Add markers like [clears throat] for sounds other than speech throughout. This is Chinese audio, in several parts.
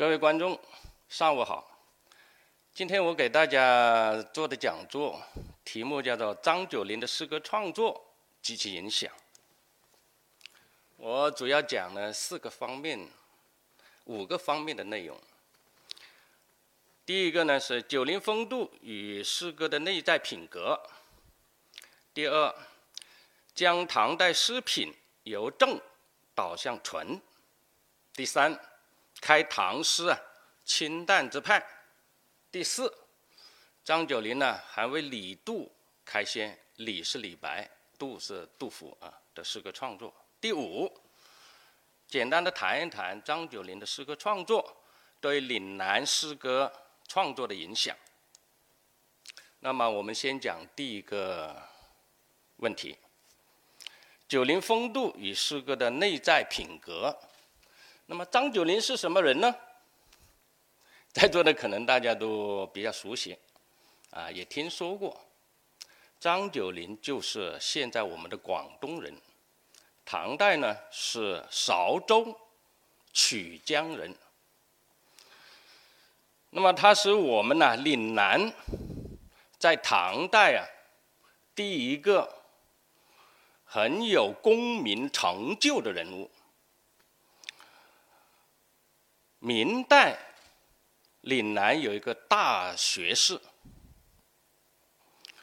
各位观众，上午好。今天我给大家做的讲座题目叫做《张九龄的诗歌创作及其影响》。我主要讲了四个方面、五个方面的内容。第一个呢是九龄风度与诗歌的内在品格。第二，将唐代诗品由正导向纯。第三。开唐诗啊，清淡之派。第四，张九龄呢还为李杜开先，李是李白，杜是杜甫啊的诗歌创作。第五，简单的谈一谈张九龄的诗歌创作对岭南诗歌创作的影响。那么我们先讲第一个问题：九龄风度与诗歌的内在品格。那么张九龄是什么人呢？[laughs] 在座的可能大家都比较熟悉，啊，也听说过。张九龄就是现在我们的广东人，唐代呢是韶州曲江人。那么他是我们呢岭南在唐代啊第一个很有功名成就的人物。明代岭南有一个大学士，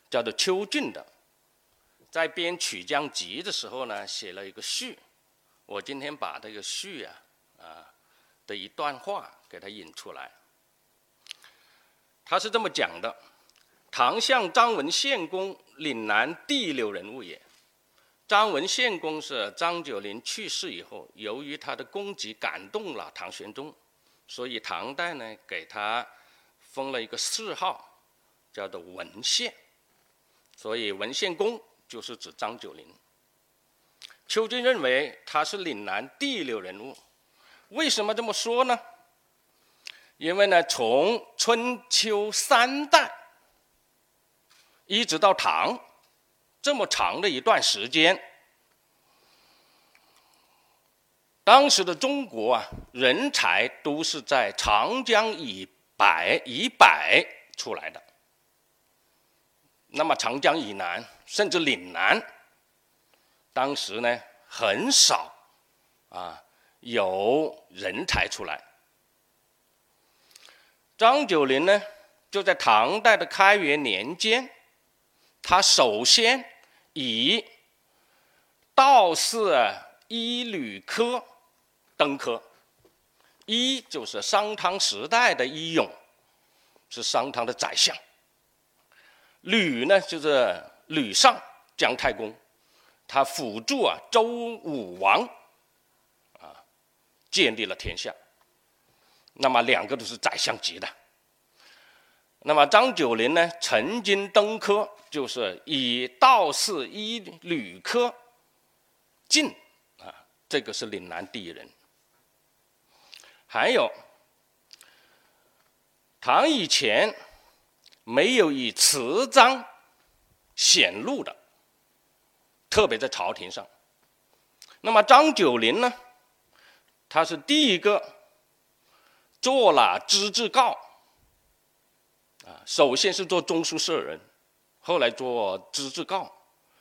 叫做邱俊的，在编《曲江集》的时候呢，写了一个序。我今天把这个序啊啊的一段话给他引出来。他是这么讲的：唐相张文献公，岭南第六人物也。张文献公是张九龄去世以后，由于他的功绩感动了唐玄宗。所以唐代呢，给他封了一个谥号，叫做文献。所以文献公就是指张九龄。邱俊认为他是岭南第六人物，为什么这么说呢？因为呢，从春秋三代一直到唐这么长的一段时间。当时的中国啊，人才都是在长江以北以北出来的。那么长江以南，甚至岭南，当时呢很少啊有人才出来。张九龄呢，就在唐代的开元年间，他首先以道士医吕科。登科，一就是商汤时代的伊勇，是商汤的宰相。吕呢，就是吕尚姜太公，他辅助啊周武王，啊建立了天下。那么两个都是宰相级的。那么张九龄呢，曾经登科，就是以道士一吕科进啊，这个是岭南第一人。还有，唐以前没有以词章显露的，特别在朝廷上。那么张九龄呢？他是第一个做了知制诰，啊，首先是做中书舍人，后来做知制诰。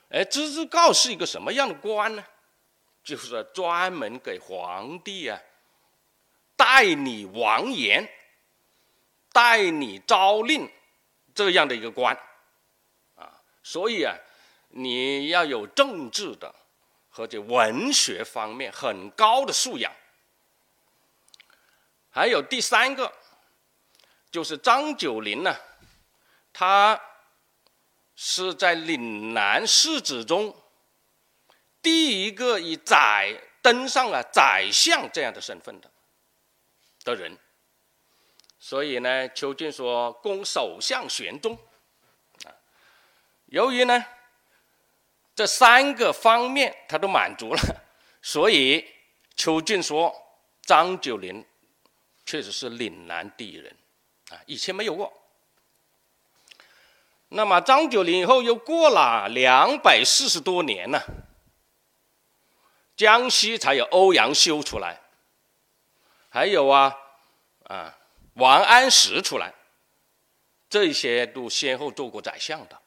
哎，知制诰是一个什么样的官呢？就是专门给皇帝啊。代理王言，代理诏令，这样的一个官，啊，所以啊，你要有政治的和这文学方面很高的素养。还有第三个，就是张九龄呢，他是在岭南世子中第一个以宰登上了宰相这样的身份的。的人，所以呢，邱俊说攻首相玄宗，啊，由于呢这三个方面他都满足了，[laughs] 所以邱俊说张九龄确实是岭南第一人，啊，以前没有过。那么张九龄以后又过了两百四十多年呢，江西才有欧阳修出来。还有啊，啊，王安石出来，这些都先后做过宰相的，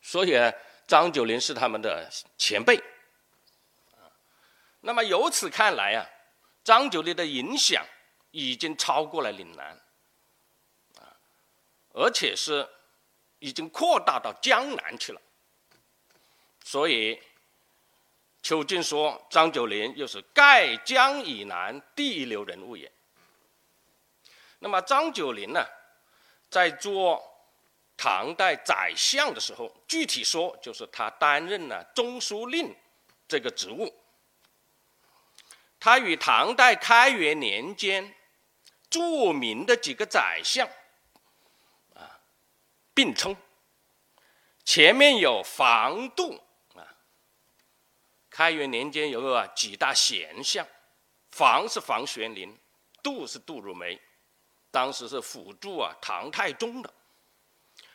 所以张九龄是他们的前辈。那么由此看来啊，张九龄的影响已经超过了岭南，啊，而且是已经扩大到江南去了。所以邱进说张九龄又是盖江以南第一流人物也。那么张九龄呢，在做唐代宰相的时候，具体说就是他担任了中书令这个职务。他与唐代开元年间著名的几个宰相啊并称，前面有房杜。开元年间有个几大贤相，房是房玄龄，杜是杜如梅。当时是辅助啊唐太宗的，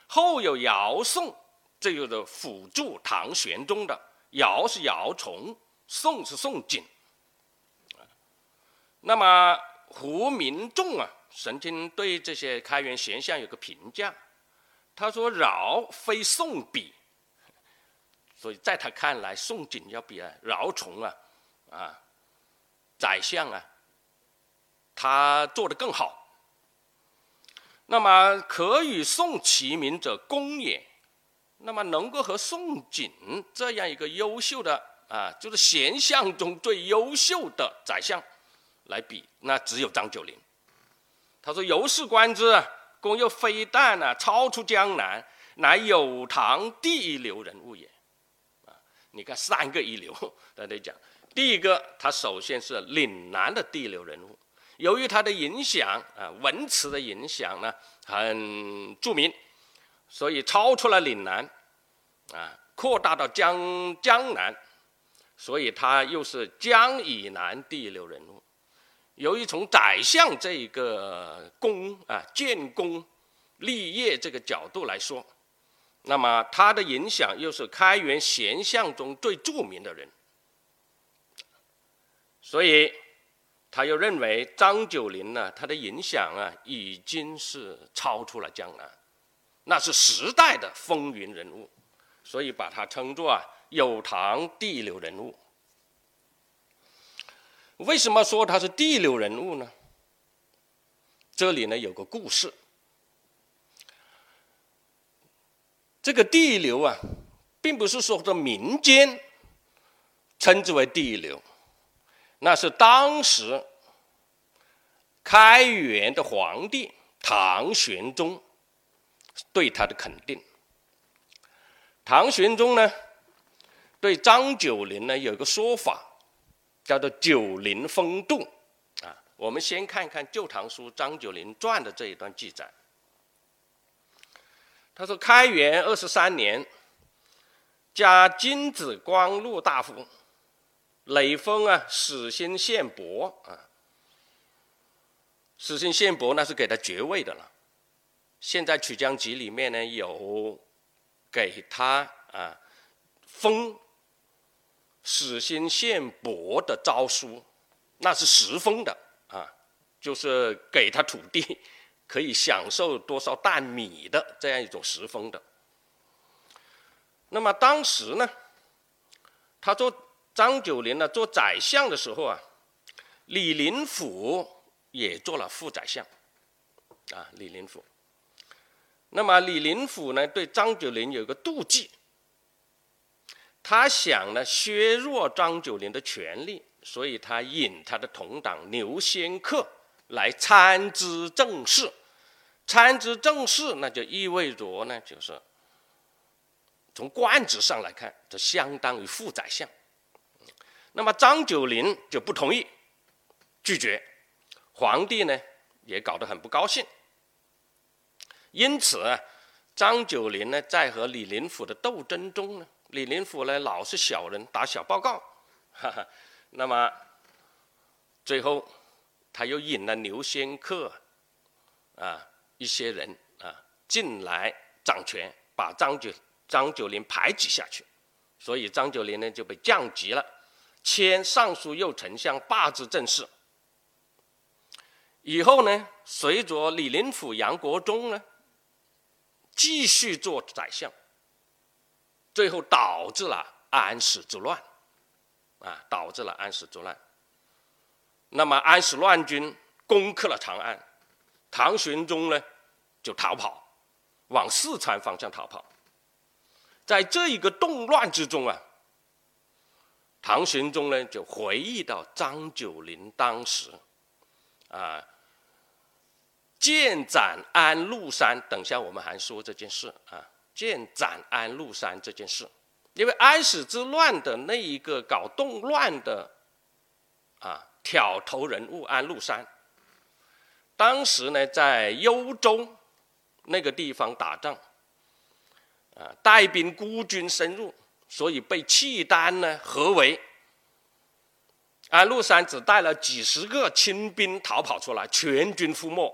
后有姚宋，这就是辅助唐玄宗的。姚是姚崇，宋是宋璟。那么胡明仲啊，曾经对这些开元贤相有个评价，他说：“饶非宋比。”所以在他看来，宋璟要比啊饶崇啊啊宰相啊，他做的更好。那么可与宋齐名者公也，那么能够和宋璟这样一个优秀的啊，就是贤相中最优秀的宰相来比，那只有张九龄。他说：“由是观之，公又非但呢超出江南，乃有唐第一流人物也。”你看三个一流，[laughs] 大家讲，第一个他首先是岭南的第一流人物。由于他的影响啊，文辞的影响呢很著名，所以超出了岭南，啊，扩大到江江南，所以他又是江以南第一流人物。由于从宰相这一个功啊建功立业这个角度来说，那么他的影响又是开元贤相中最著名的人，所以。他又认为张九龄呢，他的影响啊，已经是超出了江南，那是时代的风云人物，所以把他称作啊有唐第一流人物。为什么说他是第一流人物呢？这里呢有个故事，这个第一流啊，并不是说的民间称之为第一流。那是当时开元的皇帝唐玄宗对他的肯定。唐玄宗呢，对张九龄呢有一个说法，叫做“九龄风度”。啊，我们先看看《旧唐书·张九龄传》的这一段记载。他说：“开元二十三年，加金子光禄大夫。”累封啊，始兴县伯啊，始兴县伯那是给他爵位的了。现在《曲江集》里面呢有给他啊封始兴县伯的诏书，那是实封的啊，就是给他土地可以享受多少担米的这样一种实封的。那么当时呢，他做。张九龄呢，做宰相的时候啊，李林甫也做了副宰相，啊，李林甫。那么李林甫呢，对张九龄有一个妒忌，他想呢削弱张九龄的权力，所以他引他的同党刘仙客来参知政事。参知政事，那就意味着呢，就是从官职上来看，就相当于副宰相。那么张九龄就不同意，拒绝，皇帝呢也搞得很不高兴。因此，张九龄呢在和李林甫的斗争中呢，李林甫呢老是小人打小报告，哈哈。那么最后他又引了刘仙客啊一些人啊进来掌权，把张九张九龄排挤下去，所以张九龄呢就被降级了。迁尚书右丞相，罢之政事。以后呢，随着李林甫、杨国忠呢，继续做宰相，最后导致了安史之乱，啊，导致了安史之乱。那么安史乱军攻克了长安，唐玄宗呢就逃跑，往四川方向逃跑。在这一个动乱之中啊，唐玄宗呢就回忆到张九龄当时，啊。建斩安禄山，等下我们还说这件事啊。建斩安禄山这件事，因为安史之乱的那一个搞动乱的啊挑头人物安禄山，当时呢在幽州那个地方打仗，啊带兵孤军深入，所以被契丹呢合围。安禄山只带了几十个亲兵逃跑出来，全军覆没。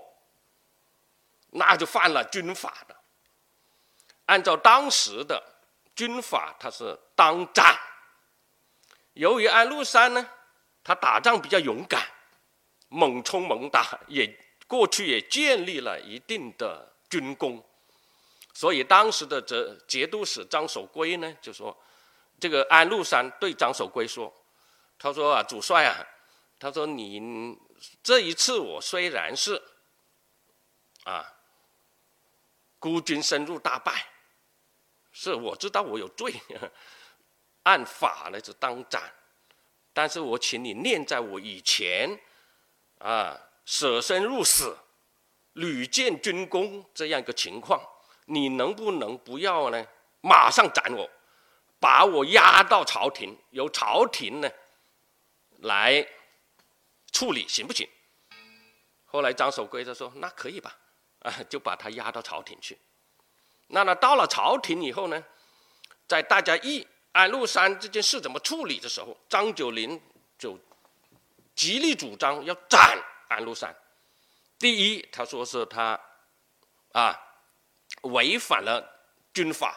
那就犯了军法的。按照当时的军法，他是当斩。由于安禄山呢，他打仗比较勇敢，猛冲猛打，也过去也建立了一定的军功，所以当时的这节度使张守珪呢，就说这个安禄山对张守珪说：“他说啊，主帅啊，他说你这一次我虽然是啊。”孤军深入大败，是我知道我有罪，按法呢是当斩，但是我请你念在我以前啊舍身入死、屡建军功这样一个情况，你能不能不要呢？马上斩我，把我押到朝廷，由朝廷呢来处理，行不行？后来张守圭他说：“那可以吧。”啊，就把他押到朝廷去。那么到了朝廷以后呢，在大家议安禄山这件事怎么处理的时候，张九龄就极力主张要斩安禄山。第一，他说是他啊违反了军法；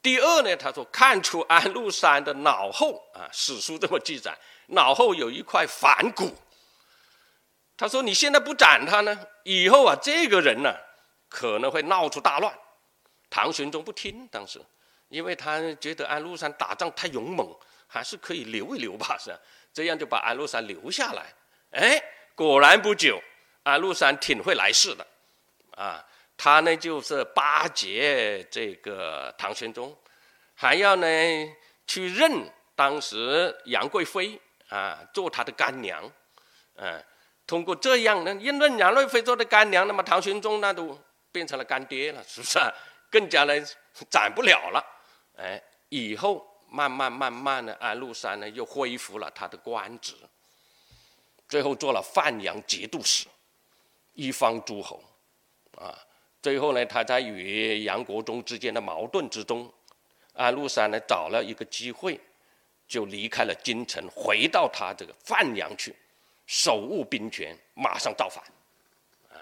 第二呢，他说看出安禄山的脑后啊，史书这么记载，脑后有一块反骨。他说：“你现在不斩他呢，以后啊，这个人呢，可能会闹出大乱。”唐玄宗不听，当时，因为他觉得安禄山打仗太勇猛，还是可以留一留吧，是？这样就把安禄山留下来。哎，果然不久，安禄山挺会来事的，啊，他呢就是巴结这个唐玄宗，还要呢去认当时杨贵妃啊做他的干娘，嗯。通过这样呢，因为杨贵妃做的干娘，那么唐玄宗那都变成了干爹了，是不是？更加呢斩不了了。哎，以后慢慢慢慢的，安禄山呢又恢复了他的官职，最后做了范阳节度使，一方诸侯。啊，最后呢，他在与杨国忠之间的矛盾之中，安禄山呢找了一个机会，就离开了京城，回到他这个范阳去。手握兵权，马上造反，啊，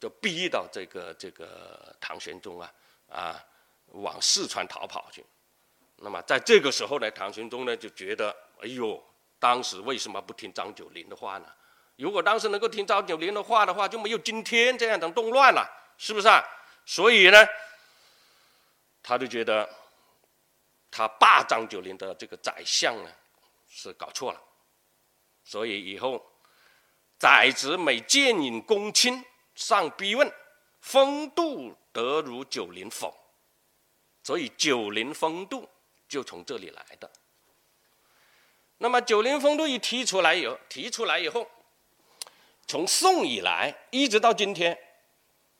就逼到这个这个唐玄宗啊啊往四川逃跑去。那么在这个时候呢，唐玄宗呢就觉得，哎呦，当时为什么不听张九龄的话呢？如果当时能够听张九龄的话的话，就没有今天这样的动乱了，是不是啊？所以呢，他就觉得他霸张九龄的这个宰相呢是搞错了，所以以后。宰执每见引公卿上逼问，风度得如九龄否？所以九龄风度就从这里来的。那么九零风度一提出来以后，提出来以后，从宋以来一直到今天，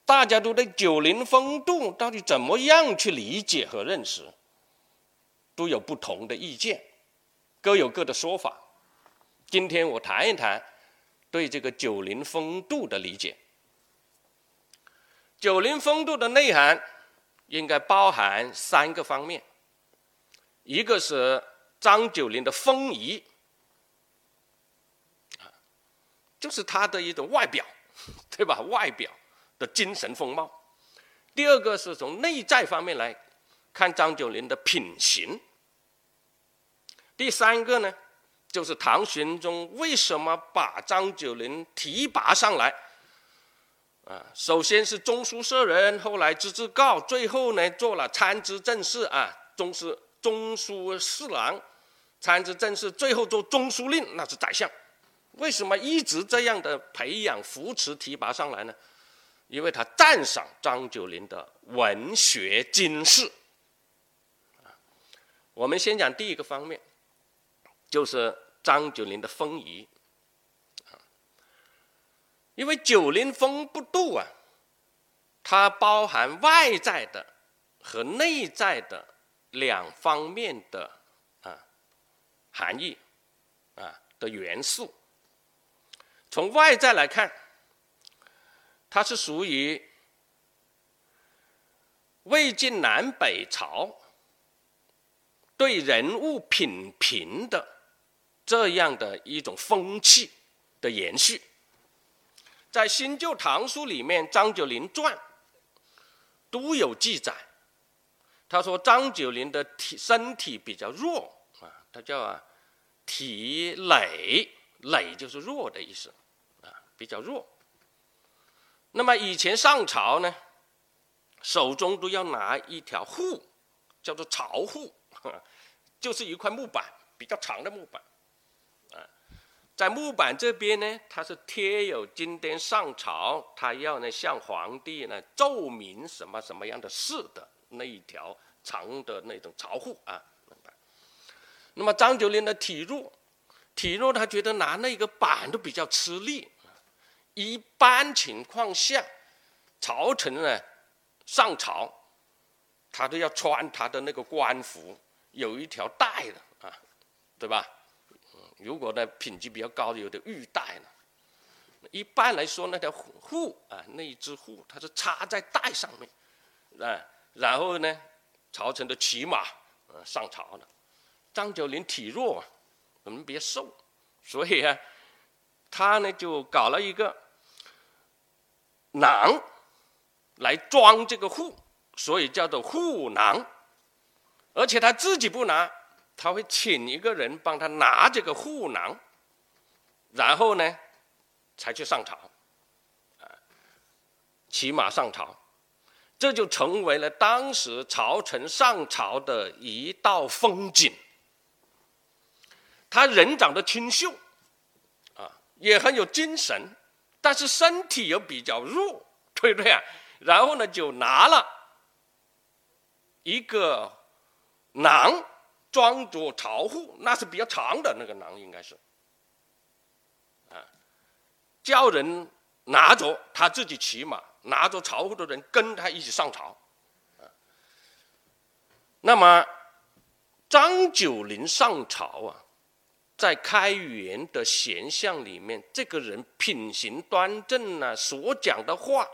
大家都对九零风度到底怎么样去理解和认识，都有不同的意见，各有各的说法。今天我谈一谈。对这个九零风度的理解，九零风度的内涵应该包含三个方面，一个是张九龄的风仪，啊，就是他的一种外表，[laughs] 对吧？外表的精神风貌。第二个是从内在方面来看张九龄的品行。第三个呢？就是唐玄宗为什么把张九龄提拔上来。啊，首先是中书舍人，后来知制诰，最后呢做了参知政事啊，中书中书侍郎，参知政事，最后做中书令，那是宰相。为什么一直这样的培养、扶持、提拔上来呢？因为他赞赏张九龄的文学经世。我们先讲第一个方面，就是张九龄的风仪。因为九龄风不度啊，它包含外在的和内在的两方面的啊含义啊的元素。从外在来看，它是属于魏晋南北朝对人物品评的这样的一种风气的延续。在《新旧唐书》里面，《张九龄传》都有记载。他说张九龄的体身体比较弱啊，他叫啊体累累就是弱的意思啊，比较弱。那么以前上朝呢，手中都要拿一条户，叫做朝户，[laughs] 就是一块木板，比较长的木板。在木板这边呢，它是贴有今天上朝，他要呢向皇帝呢奏明什么什么样的事的那一条长的那种朝户啊。那么张九龄的体弱，体弱他觉得拿那个板都比较吃力。一般情况下，朝臣呢上朝，他都要穿他的那个官服，有一条带的啊，对吧？如果呢品级比较高的，有的玉带呢。一般来说，那条户啊，那一只户，它是插在带上面，啊，然后呢，朝臣的骑马呃上朝了。张九龄体弱，我们别瘦，所以啊，他呢就搞了一个囊来装这个户，所以叫做户囊，而且他自己不拿。他会请一个人帮他拿这个护囊，然后呢，才去上朝，啊，骑马上朝，这就成为了当时朝臣上朝的一道风景。他人长得清秀，啊，也很有精神，但是身体又比较弱，对不对啊？然后呢，就拿了一个囊。装着朝户，那是比较长的那个囊，应该是，啊，叫人拿着，他自己骑马，拿着朝户的人跟他一起上朝，啊，那么张九龄上朝啊，在开元的贤相里面，这个人品行端正呢，所讲的话，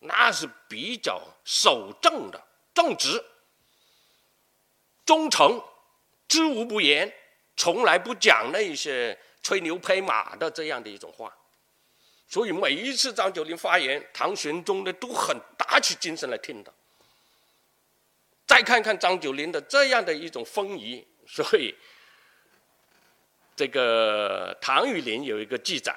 那是比较守正的，正直，忠诚。知无不言，从来不讲那些吹牛拍马的这样的一种话，所以每一次张九龄发言，唐玄宗呢都很打起精神来听的。再看看张九龄的这样的一种风仪，所以这个唐雨林有一个记载，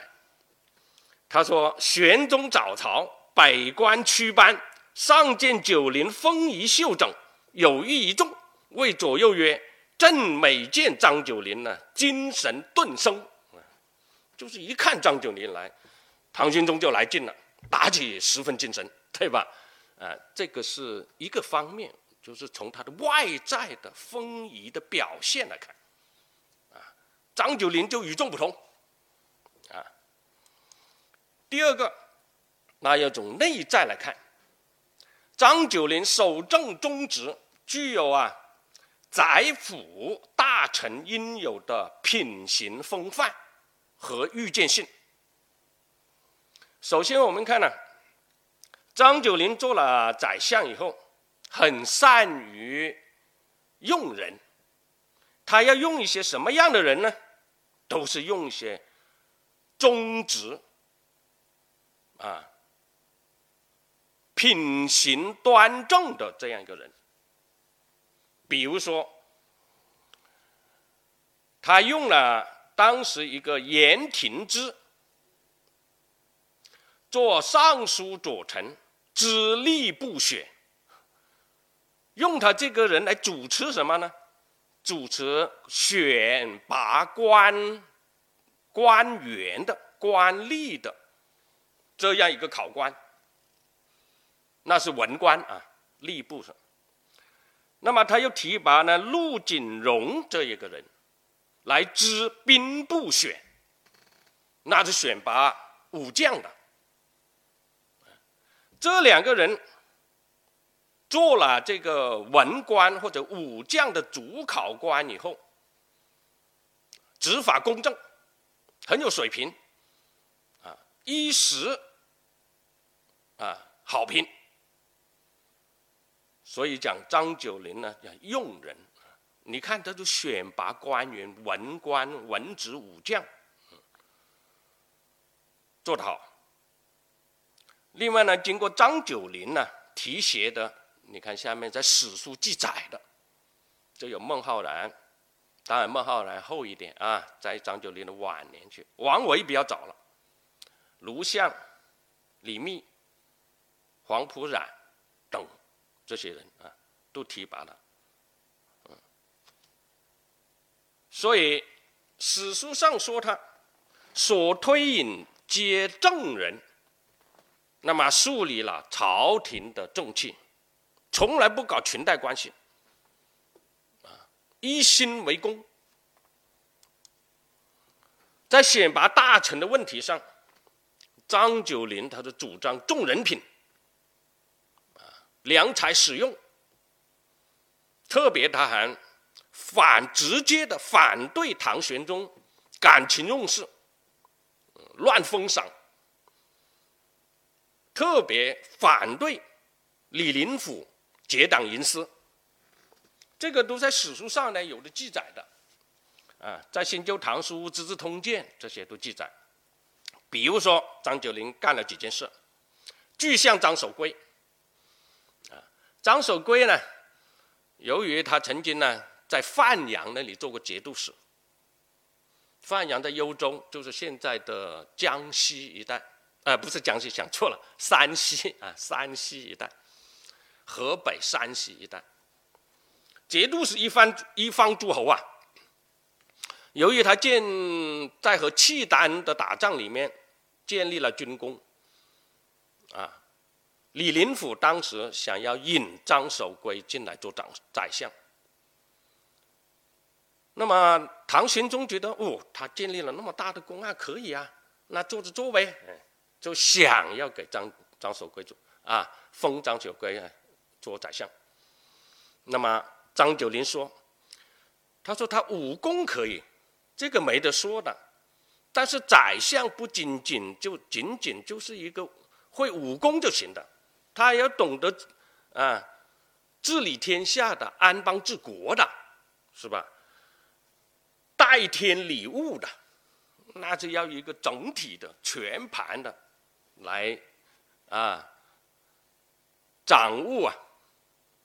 他说：玄宗早朝，百官驱班，上见九龄风仪秀整，有益一众，谓左右曰。朕每见张九龄呢，精神顿生，就是一看张九龄来，唐玄宗就来劲了，打起十分精神，对吧？啊，这个是一个方面，就是从他的外在的风仪的表现来看，啊，张九龄就与众不同，啊。第二个，那要从内在来看，张九龄守正忠直，具有啊。宰辅大臣应有的品行风范和预见性。首先，我们看呢，张九龄做了宰相以后，很善于用人。他要用一些什么样的人呢？都是用一些忠直、啊品行端正的这样一个人。比如说，他用了当时一个严廷之做尚书左丞，知吏部选，用他这个人来主持什么呢？主持选拔官官员的官吏的这样一个考官，那是文官啊，吏部上。那么他又提拔呢陆景荣这一个人来知兵部选，那是选拔武将的。这两个人做了这个文官或者武将的主考官以后，执法公正，很有水平，啊，一时啊好评。所以讲张九龄呢，要用人。你看，他就选拔官员，文官、文职、武将，做得好。另外呢，经过张九龄呢提携的，你看下面在史书记载的，就有孟浩然，当然孟浩然后一点啊，在张九龄的晚年去，王维比较早了，卢象、李密、黄埔冉等这些人啊，都提拔了，所以史书上说他所推引皆正人。那么树立了朝廷的正气，从来不搞裙带关系，啊，一心为公。在选拔大臣的问题上，张九龄他的主张重人品，啊，良才使用，特别他还反直接的反对唐玄宗感情用事，乱封赏。特别反对李林甫结党营私，这个都在史书上呢有的记载的，啊，在《新旧唐书》《资治通鉴》这些都记载。比如说张九龄干了几件事，具象张守珪，啊，张守珪呢，由于他曾经呢在范阳那里做过节度使，范阳在幽州，就是现在的江西一带。啊，不是江西，想错了，山西啊，山西一带，河北、山西一带，节度使一方一方诸侯啊。由于他建在和契丹的打仗里面建立了军功，啊，李林甫当时想要引张守珪进来做长宰相，那么唐玄宗觉得哦，他建立了那么大的功啊，可以啊，那做着做呗，就想要给张张守珪做啊，封张守珪啊做宰相。那么张九龄说：“他说他武功可以，这个没得说的。但是宰相不仅仅就仅仅就是一个会武功就行的，他要懂得啊治理天下的、安邦治国的，是吧？代天理物的，那就要一个整体的、全盘的。”来，啊，掌握啊，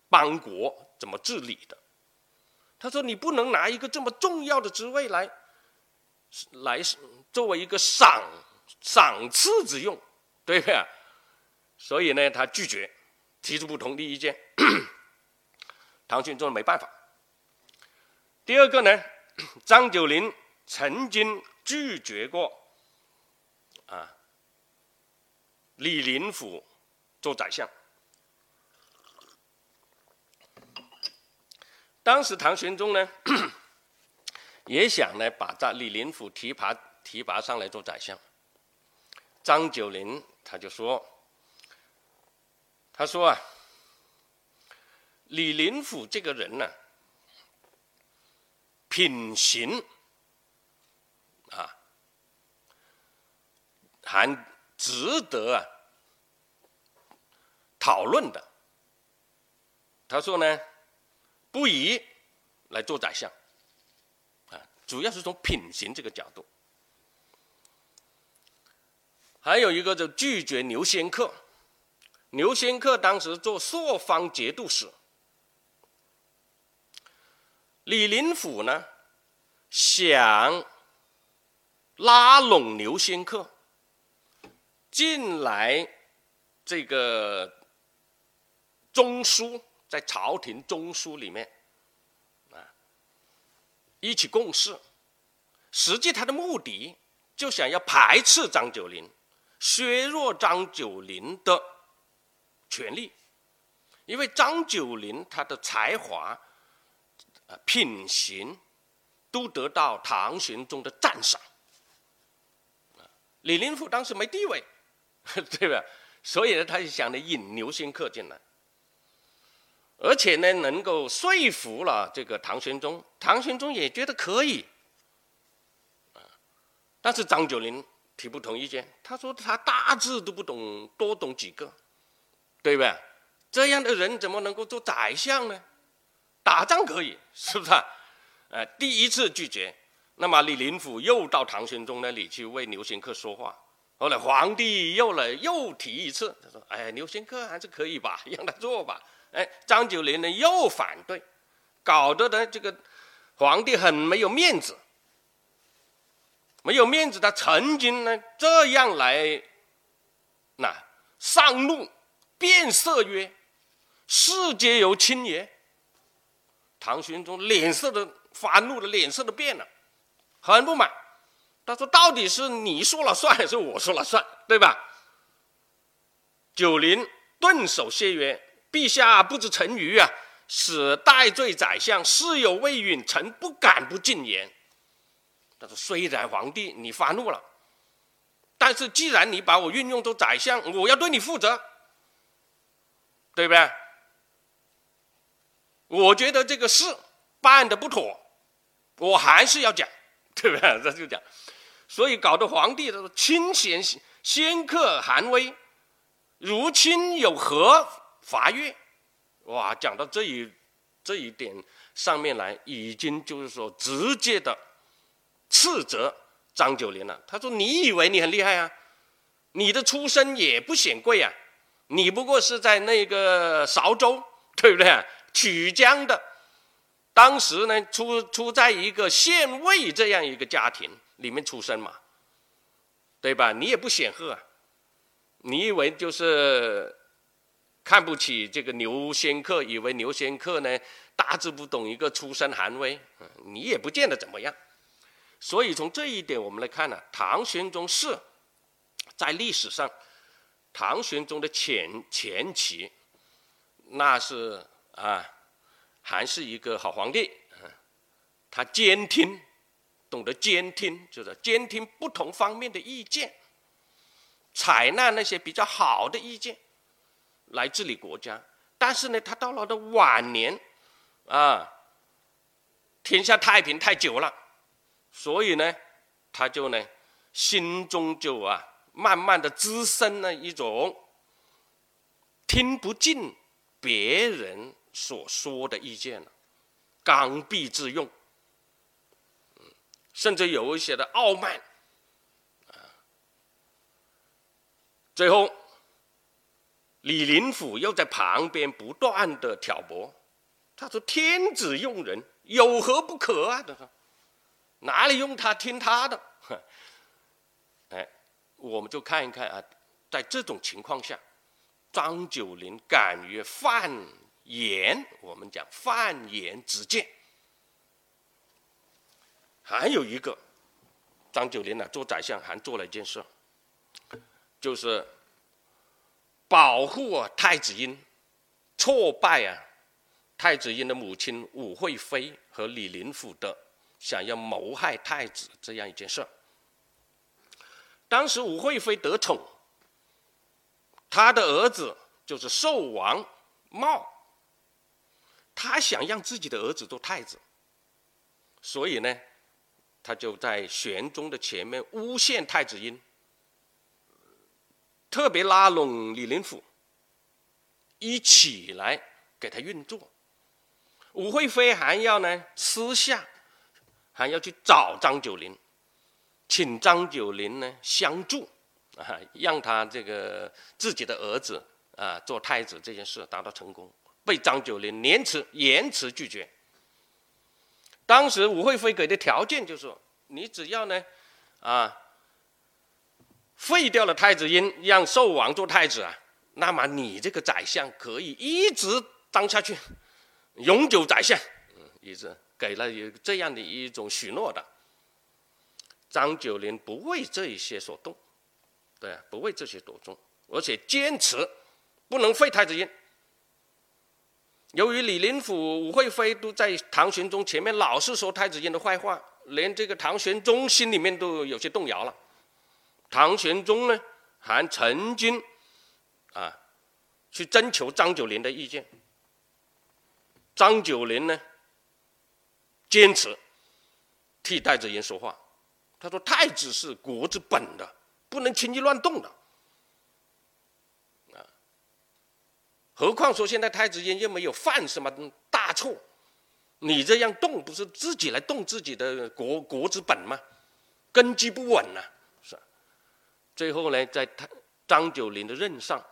邦国怎么治理的？他说：“你不能拿一个这么重要的职位来，来作为一个赏赏赐之用，对不对？”所以呢，他拒绝提出不同的意见。[clears throat] 唐玄宗没办法。第二个呢，张九龄曾经拒绝过，啊。李林甫做宰相，当时唐玄宗呢 [clears throat] 也想呢把这李林甫提拔提拔上来做宰相。张九龄他就说：“他说啊，李林甫这个人呢，品行啊，还值得啊。”讨论的，他说呢，不宜来做宰相，啊，主要是从品行这个角度。还有一个就拒绝牛仙客，牛仙客当时做朔方节度使，李林甫呢想拉拢刘仙客进来，这个中枢在朝廷中枢里面啊，一起共事。实际他的目的就想要排斥张九龄，削弱张九龄的权力，因为张九龄他的才华、啊品行都得到唐玄宗的赞赏。李林甫当时没地位，[laughs] 对吧？所以呢，他就想着引刘仙客进来，而且呢，能够说服了这个唐玄宗，唐玄宗也觉得可以。但是张九龄提不同意见，他说他大字都不懂，多懂几个，对吧？这样的人怎么能够做宰相呢？打仗可以，是不是？呃，第一次拒绝，那么李林甫又到唐玄宗那里去为刘仙客说话。后来皇帝又来又提一次，他说：“哎，刘仙客还是可以吧，让他做吧。”哎，张九龄呢又反对，搞得呢这个皇帝很没有面子。没有面子，他曾经呢这样来，那上怒，变色曰：“世皆由卿也。”唐玄宗脸色都发怒的脸色都变了，很不满。他说：“到底是你说了算，还是我说了算？对吧？”九龄顿首谢曰：“陛下不知臣愚啊，使代罪宰相，事有未允，臣不敢不进言。”他说：“虽然皇帝你发怒了，但是既然你把我运用做宰相，我要对你负责，对不对？我觉得这个事办的不妥，我还是要讲，对不对？[laughs] 这就讲，所以搞得皇帝他说亲贤先克寒威，如亲有何伐越？哇，讲到这一这一点上面来，已经就是说直接的。”斥责张九龄了。他说：“你以为你很厉害啊？你的出身也不显贵啊，你不过是在那个韶州，[laughs] 对不对？曲江的，当时呢，出出在一个县尉这样一个家庭里面出生嘛，对吧？你也不显赫啊。你以为就是看不起这个刘仙客，以为刘仙客呢大字不懂一个出身寒微，你也不见得怎么样。”所以从这一点我们来看呢，唐玄宗是在历史上，唐玄宗的前前期，那是啊，还是一个好皇帝，他监听，懂得监听，就是监听不同方面的意见，采纳那些比较好的意见来治理国家。但是呢，他到了的晚年，啊，天下太平太久了。所以呢，他就呢，心中就啊，慢慢的滋生了一种听不进别人所说的意见了，刚愎自用，甚至有一些的傲慢，啊，最后，李林甫又在旁边不断的挑拨，他说：“天子用人，有何不可啊？”他说。哪里用他听他的？哎，我们就看一看啊，在这种情况下，张九龄敢于犯言，我们讲犯言之见。还有一个，张九龄呢做宰相还做了一件事，就是保护啊太子婴，挫败啊太子婴的母亲武惠妃和李林甫的。想要谋害太子这样一件事当时武惠妃得宠，他的儿子就是寿王茂，他想让自己的儿子做太子，所以呢，他就在玄宗的前面诬陷太子婴，特别拉拢李林甫一起来给他运作。武惠妃还要呢私下。还要去找张九龄，请张九龄呢相助，啊，让他这个自己的儿子啊做太子这件事达到成功，被张九龄连迟严词拒绝。当时武惠妃给的条件就是，你只要呢，啊，废掉了太子婴，让寿王做太子啊，那么你这个宰相可以一直当下去，永久宰相，嗯，一直给了有这样的一种许诺的。张九龄不为这一些所动，对，不为这些所动，而且坚持不能废太子婴。由于李林甫、武惠妃都在唐玄宗前面老是说太子婴的坏话，连这个唐玄宗心里面都有些动摇了。唐玄宗呢，还曾经啊去征求张九龄的意见。张九龄呢，坚持替太子婴说话。他说：“太子是国之本的，不能轻易乱动的。何况说现在太子爷又没有犯什么大错，你这样动不是自己来动自己的国国之本吗？根基不稳呐，是。最后呢，在他张九龄的任上，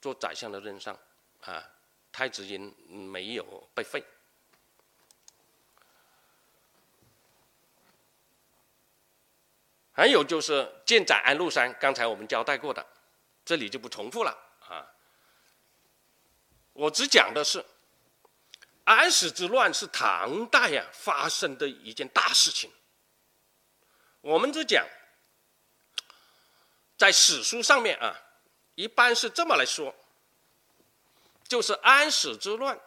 做宰相的任上，啊，太子爷没有被废。”还有就是建宰安禄山，刚才我们交代过的，这里就不重复了啊。我只讲的是安史之乱是唐代呀发生的一件大事情。我们只讲在史书上面啊，一般是这么来说，就是安史之乱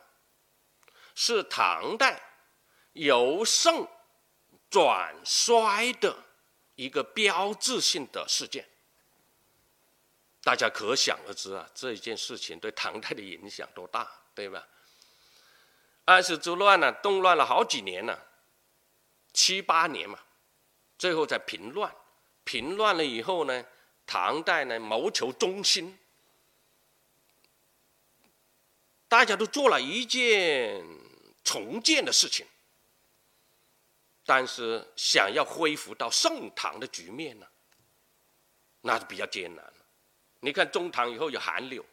是唐代由盛转衰的。一个标志性的事件，大家可想而知啊，这一件事情对唐代的影响多大，对吧？安史之乱呢，动乱了好几年呢，七八年嘛，最后才平乱。平乱了以后呢，唐代呢谋求中兴，大家都做了一件重建的事情。但是想要恢复到盛唐的局面呢，那是比较艰难你看中唐以后有韩柳，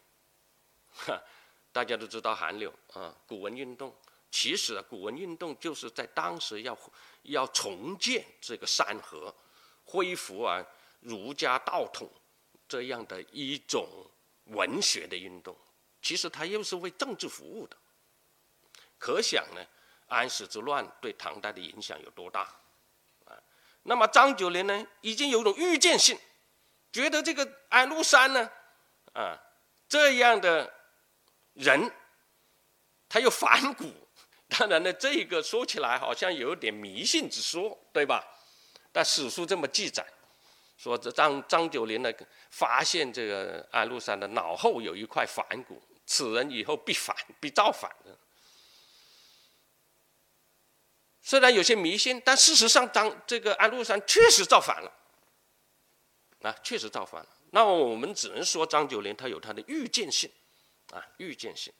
哈，[laughs] 大家都知道韩柳啊，古文运动。其实啊，古文运动就是在当时要要重建这个山河，恢复啊儒家道统这样的一种文学的运动。其实它又是为政治服务的，可想呢。安史之乱对唐代的影响有多大？啊，那么张九龄呢，已经有种预见性，觉得这个安禄山呢，啊，这样的人，他又反骨。[laughs] 当然呢，这个说起来好像有点迷信之说，对吧？但史书这么记载，说这张张九龄呢，发现这个安禄山的脑后有一块反骨，此人以后必反，必造反。虽然有些迷信，但事实上，张这个安禄山确实造反了，啊，确实造反了。那么我们只能说张九龄他有他的预见性，啊，预见性。